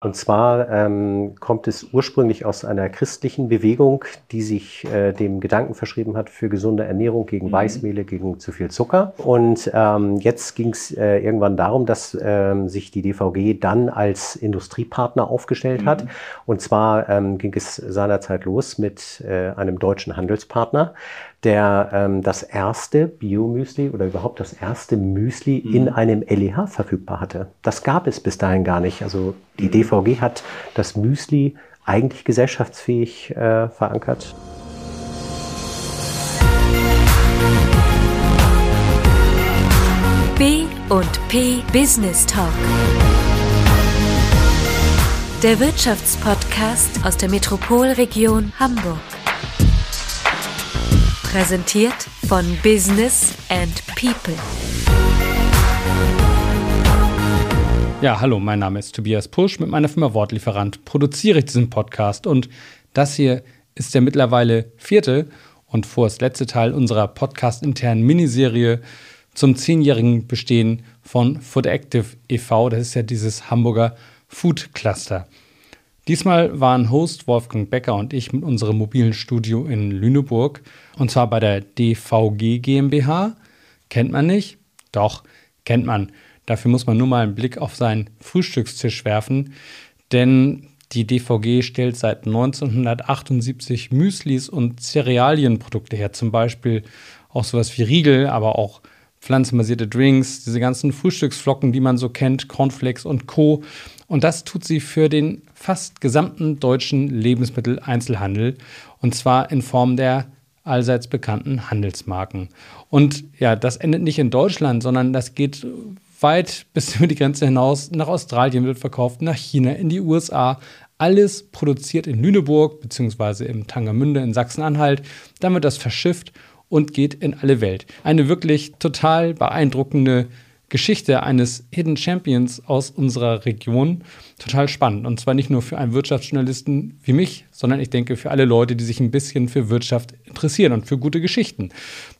Und zwar ähm, kommt es ursprünglich aus einer christlichen Bewegung, die sich äh, dem Gedanken verschrieben hat für gesunde Ernährung gegen mhm. Weißmehle, gegen zu viel Zucker. Und ähm, jetzt ging es äh, irgendwann darum, dass ähm, sich die DVG dann als Industriepartner aufgestellt mhm. hat. Und zwar ähm, ging es seinerzeit los mit äh, einem deutschen Handelspartner, der ähm, das erste Biomüsli oder überhaupt das erste Müsli mhm. in einem LEH verfügbar hatte. Das gab es bis dahin gar nicht. Also die mhm. DVG hat das Müsli eigentlich gesellschaftsfähig äh, verankert. B und P Business Talk. Der Wirtschaftspodcast aus der Metropolregion Hamburg. Präsentiert von Business and People. Ja, hallo, mein Name ist Tobias Pusch. Mit meiner Firma Wortlieferant produziere ich diesen Podcast und das hier ist der mittlerweile vierte und vorerst letzte Teil unserer podcast-internen Miniserie zum zehnjährigen Bestehen von Food Active e.V. Das ist ja dieses Hamburger Food Cluster. Diesmal waren Host Wolfgang Becker und ich mit unserem mobilen Studio in Lüneburg und zwar bei der DVG GmbH. Kennt man nicht? Doch, kennt man. Dafür muss man nur mal einen Blick auf seinen Frühstückstisch werfen, denn die DVG stellt seit 1978 Müslis und Cerealienprodukte her, zum Beispiel auch sowas wie Riegel, aber auch pflanzenbasierte Drinks, diese ganzen Frühstücksflocken, die man so kennt, Cornflakes und Co. Und das tut sie für den fast gesamten deutschen Lebensmitteleinzelhandel und zwar in Form der allseits bekannten Handelsmarken. Und ja, das endet nicht in Deutschland, sondern das geht weit bis über die Grenze hinaus. Nach Australien wird verkauft, nach China, in die USA. Alles produziert in Lüneburg bzw. im Tangermünde in Sachsen-Anhalt. Dann wird das verschifft und geht in alle Welt. Eine wirklich total beeindruckende Geschichte eines Hidden Champions aus unserer Region. Total spannend. Und zwar nicht nur für einen Wirtschaftsjournalisten wie mich, sondern ich denke für alle Leute, die sich ein bisschen für Wirtschaft interessieren und für gute Geschichten.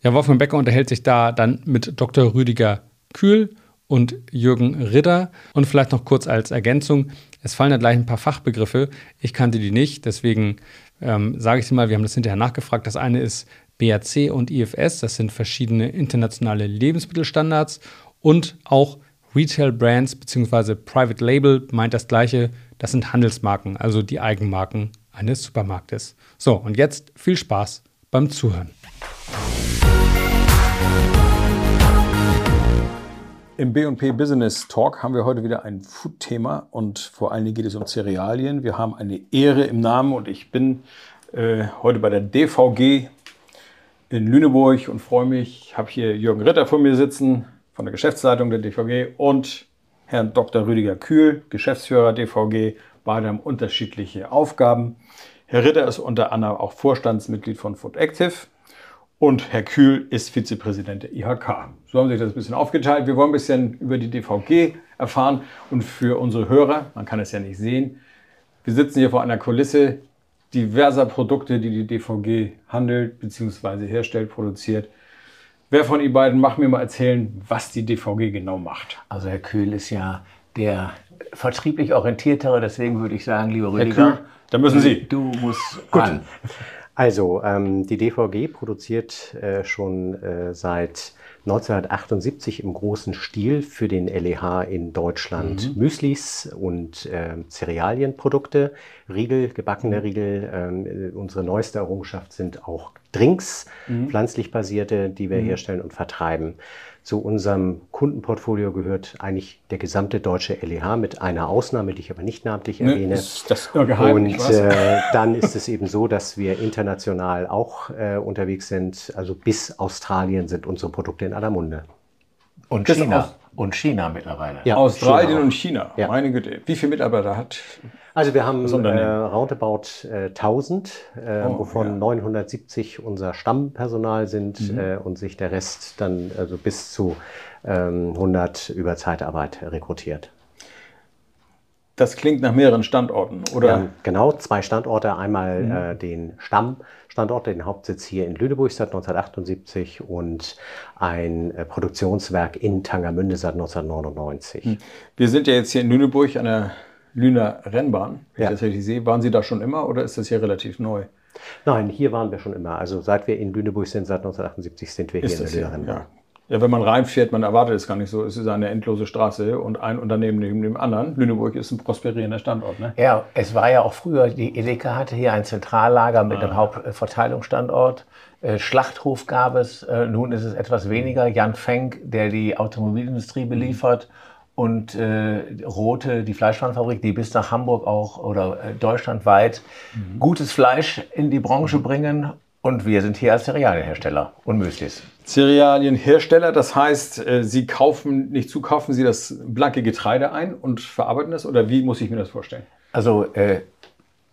Ja, Wolfgang Becker unterhält sich da dann mit Dr. Rüdiger Kühl und Jürgen Ritter. Und vielleicht noch kurz als Ergänzung, es fallen da gleich ein paar Fachbegriffe. Ich kannte die nicht, deswegen ähm, sage ich sie mal, wir haben das hinterher nachgefragt. Das eine ist BRC und IFS, das sind verschiedene internationale Lebensmittelstandards und auch Retail Brands bzw. Private Label meint das gleiche, das sind Handelsmarken, also die Eigenmarken eines Supermarktes. So, und jetzt viel Spaß beim Zuhören. Im B&P Business Talk haben wir heute wieder ein Food-Thema und vor allen Dingen geht es um Cerealien. Wir haben eine Ehre im Namen und ich bin äh, heute bei der DVG in Lüneburg und freue mich, habe hier Jürgen Ritter vor mir sitzen, von der Geschäftsleitung der DVG und Herrn Dr. Rüdiger Kühl, Geschäftsführer DVG. Beide haben unterschiedliche Aufgaben. Herr Ritter ist unter anderem auch Vorstandsmitglied von Food Active und Herr Kühl ist Vizepräsident der IHK. So haben sich das ein bisschen aufgeteilt. Wir wollen ein bisschen über die DVG erfahren und für unsere Hörer, man kann es ja nicht sehen, wir sitzen hier vor einer Kulisse diverser Produkte, die die DVG handelt bzw. herstellt, produziert. Wer von Ihnen beiden mag mir mal erzählen, was die DVG genau macht? Also Herr Kühl ist ja der vertrieblich orientiertere, deswegen würde ich sagen, lieber Rüdiger. Herr Kühl, da müssen Sie. Du musst Gut. An. Also, ähm, die DVG produziert äh, schon äh, seit 1978 im großen Stil für den LEH in Deutschland mhm. Müslis und äh, Cerealienprodukte, Riegel, gebackene. Riegel. Ähm, unsere neueste Errungenschaft sind auch Drinks, mhm. pflanzlich basierte, die wir mhm. herstellen und vertreiben. Zu unserem Kundenportfolio gehört eigentlich der gesamte deutsche LEH mit einer Ausnahme, die ich aber nicht namentlich ne, erwähne. Ist das nur geheim, und äh, dann ist es eben so, dass wir international auch äh, unterwegs sind. Also bis Australien sind unsere Produkte in aller Munde. Und China. Und China mittlerweile. Ja, Australien China und China. Ja. Meine Güte. Wie viele Mitarbeiter hat also wir haben äh, roundabout äh, 1000, äh, oh, wovon ja. 970 unser Stammpersonal sind mhm. äh, und sich der Rest dann also bis zu ähm, 100 über Zeitarbeit rekrutiert. Das klingt nach mehreren Standorten, oder? Ja, genau, zwei Standorte. Einmal mhm. äh, den Stammstandort, den Hauptsitz hier in Lüneburg seit 1978 und ein äh, Produktionswerk in Tangermünde seit 1999. Mhm. Wir sind ja jetzt hier in Lüneburg an der Lüner Rennbahn, wenn Ja. ich das richtig sehe. Waren Sie da schon immer oder ist das hier relativ neu? Nein, hier waren wir schon immer. Also seit wir in Lüneburg sind, seit 1978 sind wir hier Ist in das der hier? Lünerin. Ja. Ja, wenn man reinfährt, man erwartet es gar nicht so. Es ist eine endlose Straße und ein Unternehmen neben dem anderen. Lüneburg ist ein prosperierender Standort. Ne? Ja, es war ja auch früher, die Edeka hatte hier ein Zentrallager mit Ah. einem Hauptverteilungsstandort. Äh, Schlachthof gab es, äh, nun ist es etwas weniger. Jan Fenk, der die Automobilindustrie beliefert. Und äh, Rote, die Fleischwarenfabrik, die bis nach Hamburg auch oder äh, deutschlandweit Mhm. gutes Fleisch in die Branche bringen. Und wir sind hier als Cerealienhersteller und Müslis. Cerealienhersteller, das heißt, äh, Sie kaufen, nicht zukaufen Sie das blanke Getreide ein und verarbeiten das? Oder wie muss ich mir das vorstellen? Also äh,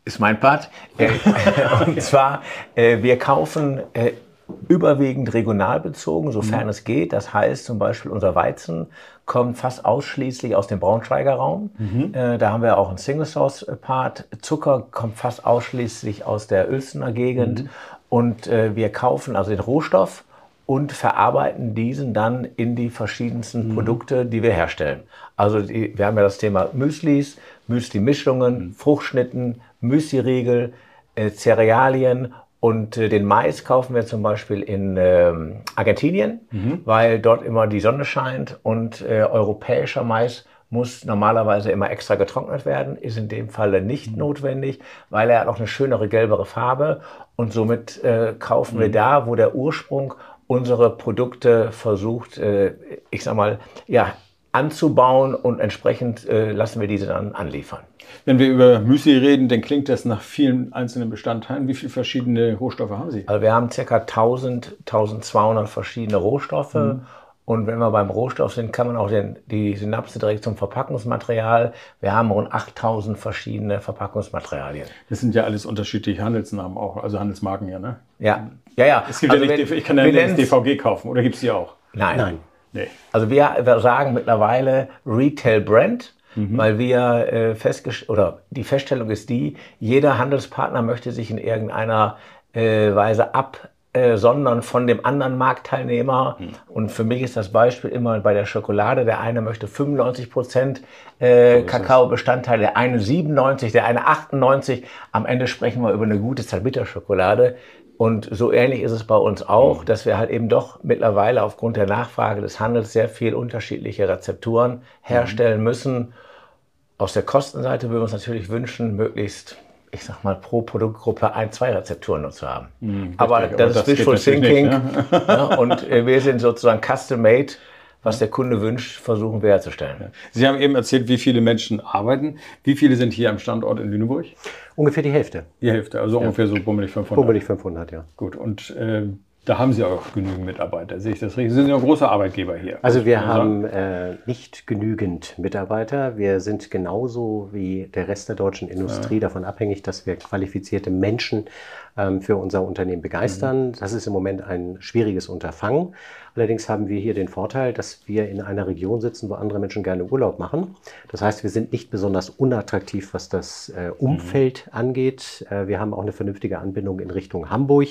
ist mein Part. Äh, und zwar, äh, wir kaufen äh, überwiegend regional bezogen, sofern es geht. Das heißt zum Beispiel unser Weizen kommt fast ausschließlich aus dem Braunschweiger Raum. Äh, da haben wir auch einen Single Source Part. Zucker kommt fast ausschließlich aus der Uelzener Gegend. Und äh, wir kaufen also den Rohstoff und verarbeiten diesen dann in die verschiedensten Produkte, die wir herstellen. Also die, wir haben ja das Thema Müslis, Müsli-Mischungen, Fruchtschnitten, Müsli-Riegel, äh, Cerealien und äh, den Mais kaufen wir zum Beispiel in ähm, Argentinien, weil dort immer die Sonne scheint und äh, europäischer Mais muss normalerweise immer extra getrocknet werden, ist in dem Falle nicht notwendig, weil er hat auch eine schönere gelbere Farbe und somit äh, kaufen wir da, wo der Ursprung unsere Produkte versucht, äh, ich sag mal, ja, anzubauen und entsprechend äh, lassen wir diese dann anliefern. Wenn wir über Müsli reden, dann klingt das nach vielen einzelnen Bestandteilen. Wie viele verschiedene Rohstoffe haben Sie? Also wir haben ca. 1000, 1200 verschiedene Rohstoffe. Und wenn wir beim Rohstoff sind, kann man auch den, die Synapse direkt zum Verpackungsmaterial. Wir haben rund 8000 verschiedene Verpackungsmaterialien. Das sind ja alles unterschiedliche Handelsnamen auch, also Handelsmarken ja, ne? Ja, ja, ja. Es gibt Also ja nicht, wenn- ich kann ja nicht DVG kaufen, oder gibt es die auch? Nein. Nein. Nee. Also wir, wir sagen mittlerweile Retail Brand, weil wir äh, festgestellt oder die Feststellung ist die, jeder Handelspartner möchte sich in irgendeiner äh, Weise absondern von dem anderen Marktteilnehmer. Und für mich ist das Beispiel immer bei der Schokolade. Der eine möchte 95 Prozent äh, Kakaobestandteil, der eine 97, der eine 98. Am Ende sprechen wir über eine gute Zartbitterschokolade. Und so ähnlich ist es bei uns auch, dass wir halt eben doch mittlerweile aufgrund der Nachfrage des Handels sehr viel unterschiedliche Rezepturen herstellen müssen. Aus der Kostenseite würden wir uns natürlich wünschen, möglichst, ich sag mal, pro Produktgruppe ein, zwei Rezepturen nur zu haben. aber richtig, das aber ist natürlich Thinking. nicht, ja, und wir sind sozusagen custom-made. Was der Kunde wünscht, versuchen wir herzustellen. Sie haben eben erzählt, wie viele Menschen arbeiten. Wie viele sind hier am Standort in Lüneburg? Ungefähr die Hälfte. Die Hälfte, also ungefähr so bummelig 500. Bummelig 500, ja. Gut, und äh, da haben Sie auch genügend Mitarbeiter. Sehe ich das richtig? Sie sind ja ein großer Arbeitgeber hier. Also wir haben äh, nicht genügend Mitarbeiter. Wir sind genauso wie der Rest der deutschen Industrie davon abhängig, dass wir qualifizierte Menschen ähm, für unser Unternehmen begeistern. Das ist im Moment ein schwieriges Unterfangen. Allerdings haben wir hier den Vorteil, dass wir in einer Region sitzen, wo andere Menschen gerne Urlaub machen. Das heißt, wir sind nicht besonders unattraktiv, was das äh, Umfeld angeht. Äh, wir haben auch eine vernünftige Anbindung in Richtung Hamburg.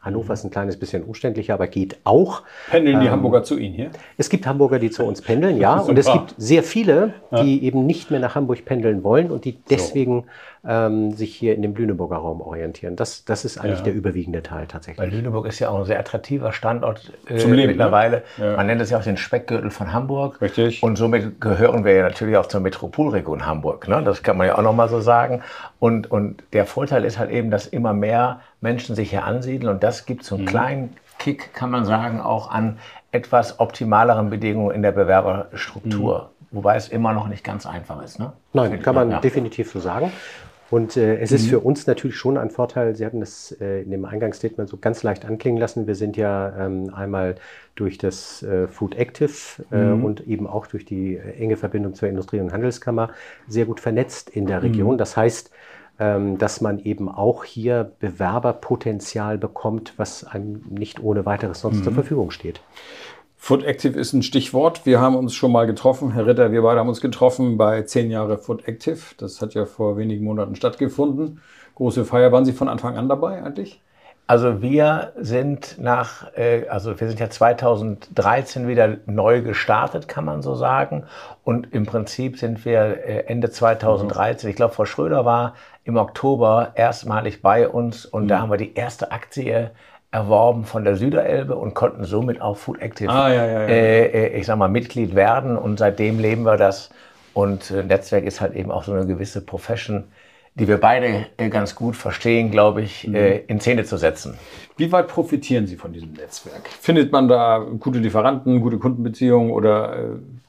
Hannover ist ein kleines bisschen umständlicher, aber geht auch. Pendeln die Ähm, Hamburger zu Ihnen hier? Es gibt Hamburger, die zu uns pendeln, ja. Und es gibt sehr viele, die eben nicht mehr nach Hamburg pendeln wollen und die deswegen ähm, sich hier in dem Lüneburger Raum orientieren. Das, das ist eigentlich Ja. der überwiegende Teil Weil tatsächlich. Lüneburg ist ja auch ein sehr attraktiver Standort äh, Zum Leben, mittlerweile. ne? Ja. Man nennt es ja auch den Speckgürtel von Hamburg. Richtig. Und somit gehören wir ja natürlich auch zur Metropolregion Hamburg. Ne? Das kann man ja auch nochmal so sagen. Und, und der Vorteil ist halt eben, dass immer mehr Menschen sich hier ansiedeln. Und das gibt so einen kleinen Kick, kann man sagen, auch an etwas optimaleren Bedingungen in der Bewerberstruktur. Wobei es immer noch nicht ganz einfach ist. Ne? Nein, kann man Ja. definitiv so sagen. Und äh, es ist für uns natürlich schon ein Vorteil, Sie hatten das äh, in dem Eingangsstatement so ganz leicht anklingen lassen. Wir sind ja ähm, einmal durch das äh, Food Active äh, und eben auch durch die äh, enge Verbindung zur Industrie- und Handelskammer sehr gut vernetzt in der Region. Das heißt, ähm, dass man eben auch hier Bewerberpotenzial bekommt, was einem nicht ohne weiteres sonst zur Verfügung steht. Food Active ist ein Stichwort. Wir haben uns schon mal getroffen. Herr Ritter, wir beide haben uns getroffen bei 10 Jahre Food Active. Das hat ja vor wenigen Monaten stattgefunden. Große Feier. Waren Sie von Anfang an dabei eigentlich? Also wir sind nach, äh, also wir sind ja 2013 wieder neu gestartet, kann man so sagen. Und im Prinzip sind wir äh, Ende 2013, ich glaube, Frau Schröder war im Oktober erstmalig bei uns und da haben wir die erste Aktie erworben von der Süderelbe und konnten somit auch Food Active, Ah, ja, ja, ja. Äh, äh, ich sag mal, Mitglied werden. Und seitdem leben wir das. Und äh, Netzwerk ist halt eben auch so eine gewisse Profession, die wir beide äh, ganz gut verstehen, glaube ich, äh, in Szene zu setzen. Wie weit profitieren Sie von diesem Netzwerk? Findet man da gute Lieferanten, gute Kundenbeziehungen oder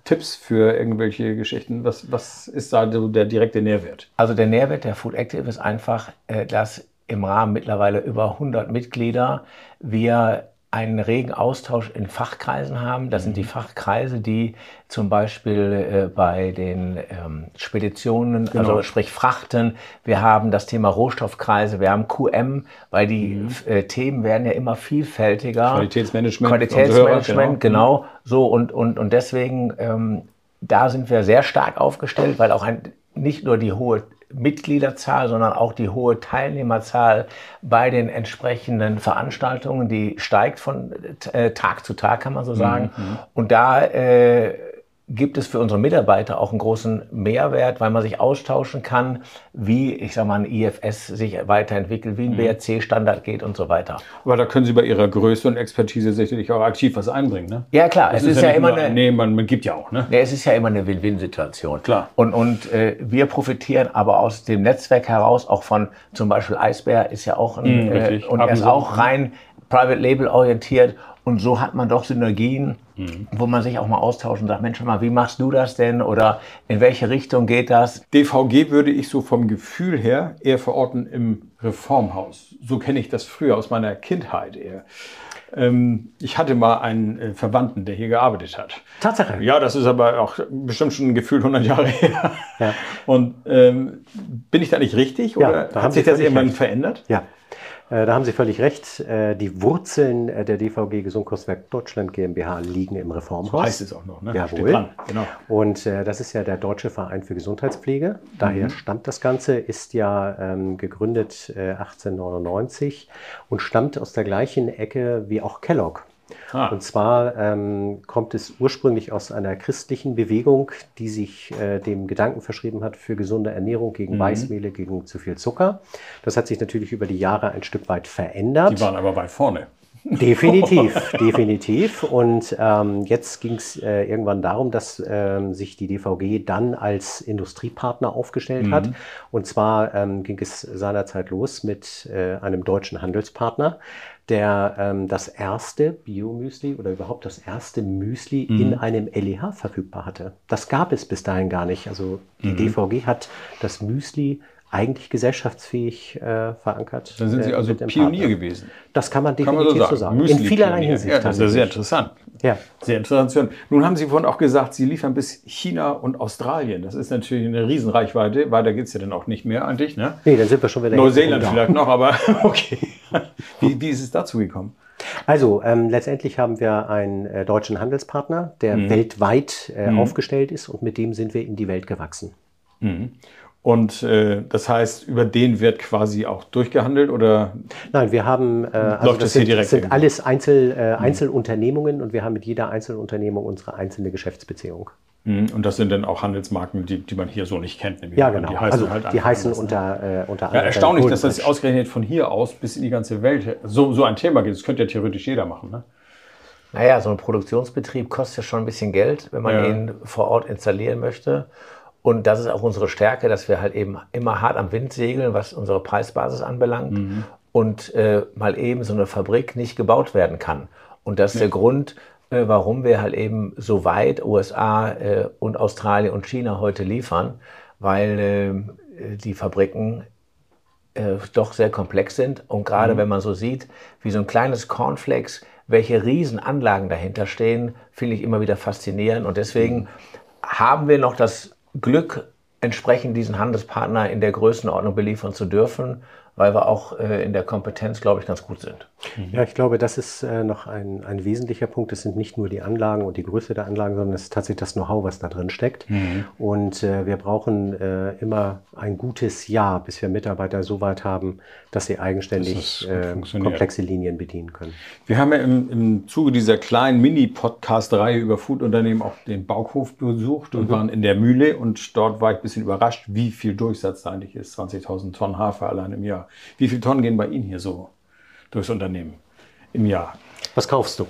Tipps für irgendwelche Geschichten? Was, was ist da der direkte Nährwert? Also der Nährwert der Food Active ist einfach, dass im Rahmen mittlerweile über 100 Mitglieder wir einen regen Austausch in Fachkreisen haben. Das sind die Fachkreise, die zum Beispiel äh, bei den ähm, Speditionen, also sprich Frachten, wir haben das Thema Rohstoffkreise, wir haben QM, weil die äh, Themen werden ja immer vielfältiger. Qualitätsmanagement, Qualitätsmanagement, genau. genau. So und, und, und deswegen, ähm, da sind wir sehr stark aufgestellt, weil auch ein, nicht nur die hohe Mitgliederzahl, sondern auch die hohe Teilnehmerzahl bei den entsprechenden Veranstaltungen, die steigt von äh, Tag zu Tag, kann man so sagen. Und da äh, gibt es für unsere Mitarbeiter auch einen großen Mehrwert, weil man sich austauschen kann, wie, ich sag mal, ein IFS sich weiterentwickelt, wie ein BRC-Standard geht und so weiter. Aber da können Sie bei Ihrer Größe und Expertise sicherlich auch aktiv was einbringen. Ne? Ja, klar, Das es ist, ja, nicht immer eine, Nee, man, man gibt ja auch. Ne? Ja, es ist ja immer eine Win-Win-Situation. Klar. Und, und äh, wir profitieren aber aus dem Netzwerk heraus auch von zum Beispiel Eisbär ist ja auch ein, Mm, äh, und er ist auch rein Private Label orientiert. Und so hat man doch Synergien, Mm. wo man sich auch mal austauscht und sagt, Mensch, mal, wie machst du das denn? Oder in welche Richtung geht das? DVG würde ich so vom Gefühl her eher verorten im Reformhaus. So kenne ich das früher aus meiner Kindheit eher. Ähm, ich hatte mal einen äh, Verwandten, der hier gearbeitet hat. Tatsache. Ja, das ist aber auch bestimmt schon gefühlt 100 Jahre her. Ja. Und ähm, bin ich da nicht richtig? Ja, Oder hat sich das irgendwann recht. verändert? Ja, da haben Sie völlig recht. Äh, Die Wurzeln äh, der DVG Gesundkostwerk Deutschland GmbH liegen im Reformhaus. So heißt es auch noch, ne? Jawohl. dran, genau. Und äh, das ist ja der Deutsche Verein für Gesundheitspflege. Daher Mhm. stammt das Ganze, ist ja ähm, gegründet äh, 1899 und stammt aus der gleichen Ecke wie auch Kellogg. Ah. Und zwar ähm, kommt es ursprünglich aus einer christlichen Bewegung, die sich äh, dem Gedanken verschrieben hat für gesunde Ernährung Mhm. gegen Weißmehle, gegen zu viel Zucker. Das hat sich natürlich über die Jahre ein Stück weit verändert. Die waren aber weit vorne. Definitiv, definitiv. Und ähm, jetzt ging es äh, irgendwann darum, dass ähm, sich die DVG dann als Industriepartner aufgestellt hat. Und zwar ähm, ging es seinerzeit los mit äh, einem deutschen Handelspartner, der ähm, das erste Biomüsli oder überhaupt das erste Müsli in einem LEH verfügbar hatte. Das gab es bis dahin gar nicht. Also die DVG hat das Müsli eigentlich gesellschaftsfähig äh, verankert. Dann sind Sie äh, also mit dem Pionier Partner. gewesen. Das kann man Kann man definitiv so so sagen. sagen. In vielerlei. Hinsicht. Ja, das ist sehr interessant. Ja. Sehr interessant. Nun haben Sie vorhin auch gesagt, Sie liefern bis China und Australien. Das ist natürlich eine Riesenreichweite. Weiter geht es ja dann auch nicht mehr eigentlich. Ne? Nee, dann sind wir schon wieder Neuseeland vielleicht noch, aber okay. Wie, wie ist es dazu gekommen? Also ähm, letztendlich haben wir einen äh, deutschen Handelspartner, der Mhm. weltweit äh, aufgestellt ist und mit dem sind wir in die Welt gewachsen. Und äh, das heißt, über den wird quasi auch durchgehandelt oder Nein, wir haben, äh, also Läuft das das hier sind, direkt sind alles Einzel, äh, Einzelunternehmungen und wir haben mit jeder Einzelunternehmung unsere einzelne Geschäftsbeziehung. Mhm. und das sind dann auch Handelsmarken, die, die man hier so nicht kennt. nehme ich Ja, genau. Die heißen also halt die heißen anders, ne? unter, äh, unter Ja, anderem erstaunlich, dass das ausgerechnet von hier aus bis in die ganze Welt so, so ein Thema geht. Das könnte ja theoretisch jeder machen. Ne? Naja, so ein Produktionsbetrieb kostet ja schon ein bisschen Geld, wenn man Ja. ihn vor Ort installieren möchte. Und das ist auch unsere Stärke, dass wir halt eben immer hart am Wind segeln, was unsere Preisbasis anbelangt. Und äh, mal eben so eine Fabrik nicht gebaut werden kann. Und das ist der Grund, äh, warum wir halt eben so weit USA äh, und Australien und China heute liefern, weil äh, die Fabriken äh, doch sehr komplex sind. Und gerade wenn man so sieht, wie so ein kleines Cornflakes, welche Riesenanlagen dahinter stehen, finde ich immer wieder faszinierend. Und deswegen haben wir noch das Glück, entsprechend diesen Handelspartner in der Größenordnung beliefern zu dürfen. Weil wir auch äh, in der Kompetenz, glaube ich, ganz gut sind. Ja, ich glaube, das ist äh, noch ein, ein wesentlicher Punkt. Es sind nicht nur die Anlagen und die Größe der Anlagen, sondern es ist tatsächlich das Know-how, was da drin steckt. Mhm. Und äh, wir brauchen äh, immer ein gutes Jahr, bis wir Mitarbeiter so weit haben, dass sie eigenständig das äh, funktioniert. komplexe Linien bedienen können. Wir haben ja im, im Zuge dieser kleinen Mini-Podcast-Reihe über Foodunternehmen auch den Bauhof besucht und waren in der Mühle und dort war ich ein bisschen überrascht, wie viel Durchsatz da eigentlich ist. 20.000 Tonnen Hafer allein im Jahr. Wie viele Tonnen gehen bei Ihnen hier so durchs Unternehmen im Jahr? Was kaufst du?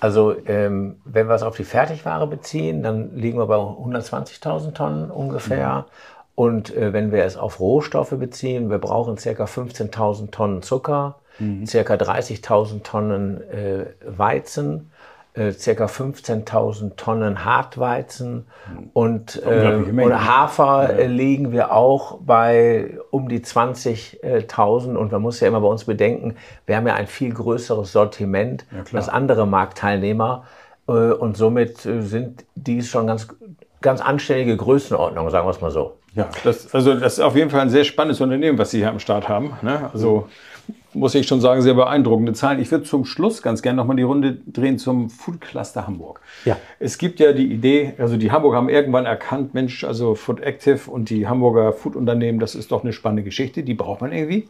Also ähm, wenn wir es auf die Fertigware beziehen, dann liegen wir bei 120.000 Tonnen ungefähr. Und äh, wenn wir es auf Rohstoffe beziehen, wir brauchen ca. 15.000 Tonnen Zucker, ca. 30.000 Tonnen äh, Weizen, äh, ca. 15.000 Tonnen Hartweizen und äh, oder Hafer äh, liegen wir auch bei um die 20.000 und man muss ja immer bei uns bedenken, wir haben ja ein viel größeres Sortiment klar. als andere Marktteilnehmer äh, und somit äh, sind dies schon ganz, ganz anständige Größenordnungen, sagen wir es mal so. Ja, das, also das ist auf jeden Fall ein sehr spannendes Unternehmen, was Sie hier am Start haben. Ne? Also muss ich schon sagen, sehr beeindruckende Zahlen. Ich würde zum Schluss ganz gerne nochmal die Runde drehen zum Food Cluster Hamburg. Ja. Es gibt ja die Idee, also die Hamburger haben irgendwann erkannt, Mensch, also Food Active und die Hamburger Food-Unternehmen, das ist doch eine spannende Geschichte, die braucht man irgendwie.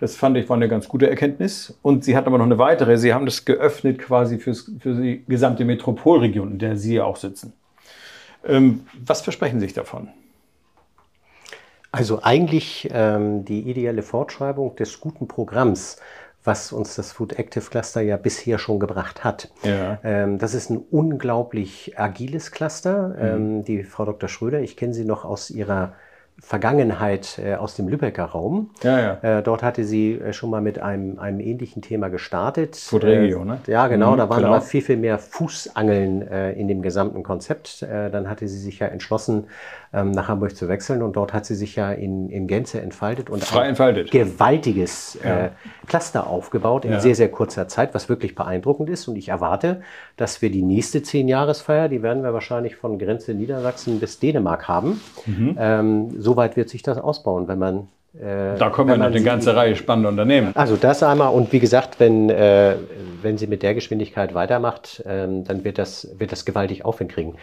Das fand ich war eine ganz gute Erkenntnis. Und sie hat aber noch eine weitere. Sie haben das geöffnet quasi fürs, für die gesamte Metropolregion, in der Sie ja auch sitzen. Ähm, was versprechen Sie sich davon? Also eigentlich ähm, die ideelle Fortschreibung des guten Programms, was uns das Food Active Cluster ja bisher schon gebracht hat. Ja. Ähm, das ist ein unglaublich agiles Cluster. Ähm, die Frau Dr. Schröder, ich kenne sie noch aus ihrer Vergangenheit äh, aus dem Lübecker Raum. Ja, ja. Äh, dort hatte sie äh, schon mal mit einem, einem ähnlichen Thema gestartet. Food Regio, ne? Ja, genau. Mhm, da waren genau. aber viel, viel mehr Fußangeln äh, in dem gesamten Konzept. Äh, dann hatte sie sich ja entschlossen, ähm, nach Hamburg zu wechseln und dort hat sie sich ja in, in Gänze entfaltet und Frei ein entfaltet. gewaltiges äh, Cluster aufgebaut in Ja. sehr, sehr kurzer Zeit, was wirklich beeindruckend ist. Und ich erwarte, dass wir die nächste Zehn-Jahresfeier, die werden wir wahrscheinlich von Grenze Niedersachsen bis Dänemark haben. Mhm. Ähm, Soweit wird sich das ausbauen, wenn man äh, Da kommen ja noch eine ganze Reihe spannender Unternehmen. also das einmal und wie gesagt, wenn, äh, wenn sie mit der Geschwindigkeit weitermacht, ähm, dann wird das, wird das gewaltig Aufwind kriegen.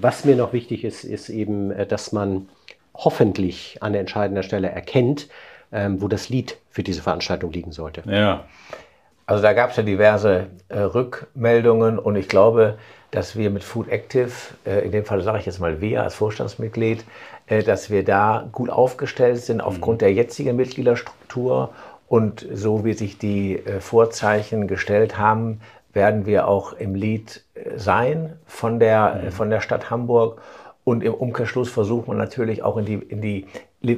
Was mir noch wichtig ist, ist eben, äh, dass man hoffentlich an entscheidender Stelle erkennt, ähm, wo das Lied für diese Veranstaltung liegen sollte. Ja. Also da gab es ja diverse äh, Rückmeldungen und ich glaube, dass wir mit Food Active, äh, in dem Fall sage ich jetzt mal wir als Vorstandsmitglied, äh, dass wir da gut aufgestellt sind aufgrund der jetzigen Mitgliederstruktur und so wie sich die äh, Vorzeichen gestellt haben, werden wir auch im Lied äh, sein von der, äh, von der Stadt Hamburg. Und im Umkehrschluss versucht man natürlich auch in die, in die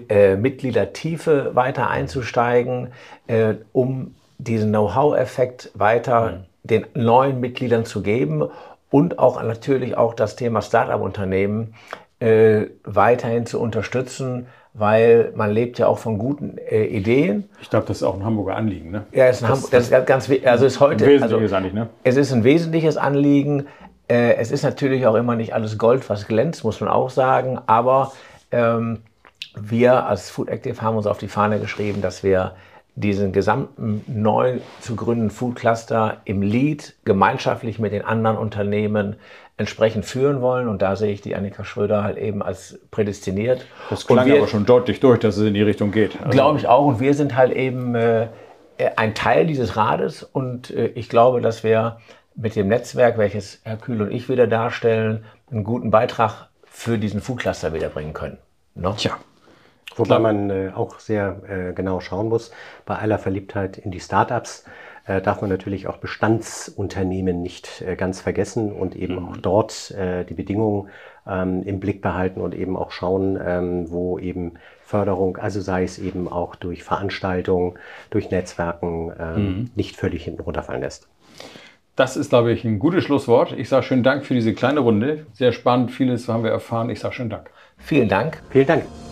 äh, Mitgliedertiefe weiter einzusteigen, äh, um diesen Know-how-Effekt weiter den neuen Mitgliedern zu geben. Und auch natürlich auch das Thema Startup-Unternehmen äh, weiterhin zu unterstützen, weil man lebt ja auch von guten äh, Ideen. Ich glaube, das ist auch ein Hamburger Anliegen. Ne? Ja, ist ein Hamburg, das ist ganz, also ist heute, Ein wesentliches also, eigentlich, ne? es ist ein wesentliches Anliegen. Äh, es ist natürlich auch immer nicht alles Gold, was glänzt, muss man auch sagen. Aber ähm, wir als Food Active haben uns auf die Fahne geschrieben, dass wir diesen gesamten neu zu gründenden Food Cluster im Lead gemeinschaftlich mit den anderen Unternehmen entsprechend führen wollen. Und da sehe ich die Annika Schröder halt eben als prädestiniert. Das klang wir- aber schon deutlich durch, dass es in die Richtung geht. Also, Glaube ich auch. Und wir sind halt eben äh, ein Teil dieses Rades. Und äh, ich glaube, dass wir mit dem Netzwerk, welches Herr Kühl und ich wieder darstellen, einen guten Beitrag für diesen Food Cluster wiederbringen können. Ne? Tja. Wobei man äh, auch sehr äh, genau schauen muss, bei aller Verliebtheit in die Startups äh, darf man natürlich auch Bestandsunternehmen nicht äh, ganz vergessen und eben auch dort äh, die Bedingungen ähm, im Blick behalten und eben auch schauen, ähm, wo eben Förderung, also sei es eben auch durch Veranstaltungen, durch Netzwerken, ähm, nicht völlig hinten runterfallen lässt. Das ist, glaube ich, ein gutes Schlusswort. Ich sage schönen Dank für diese kleine Runde. Sehr spannend, vieles haben wir erfahren. Ich sage schönen Dank. Vielen Dank. Vielen Dank.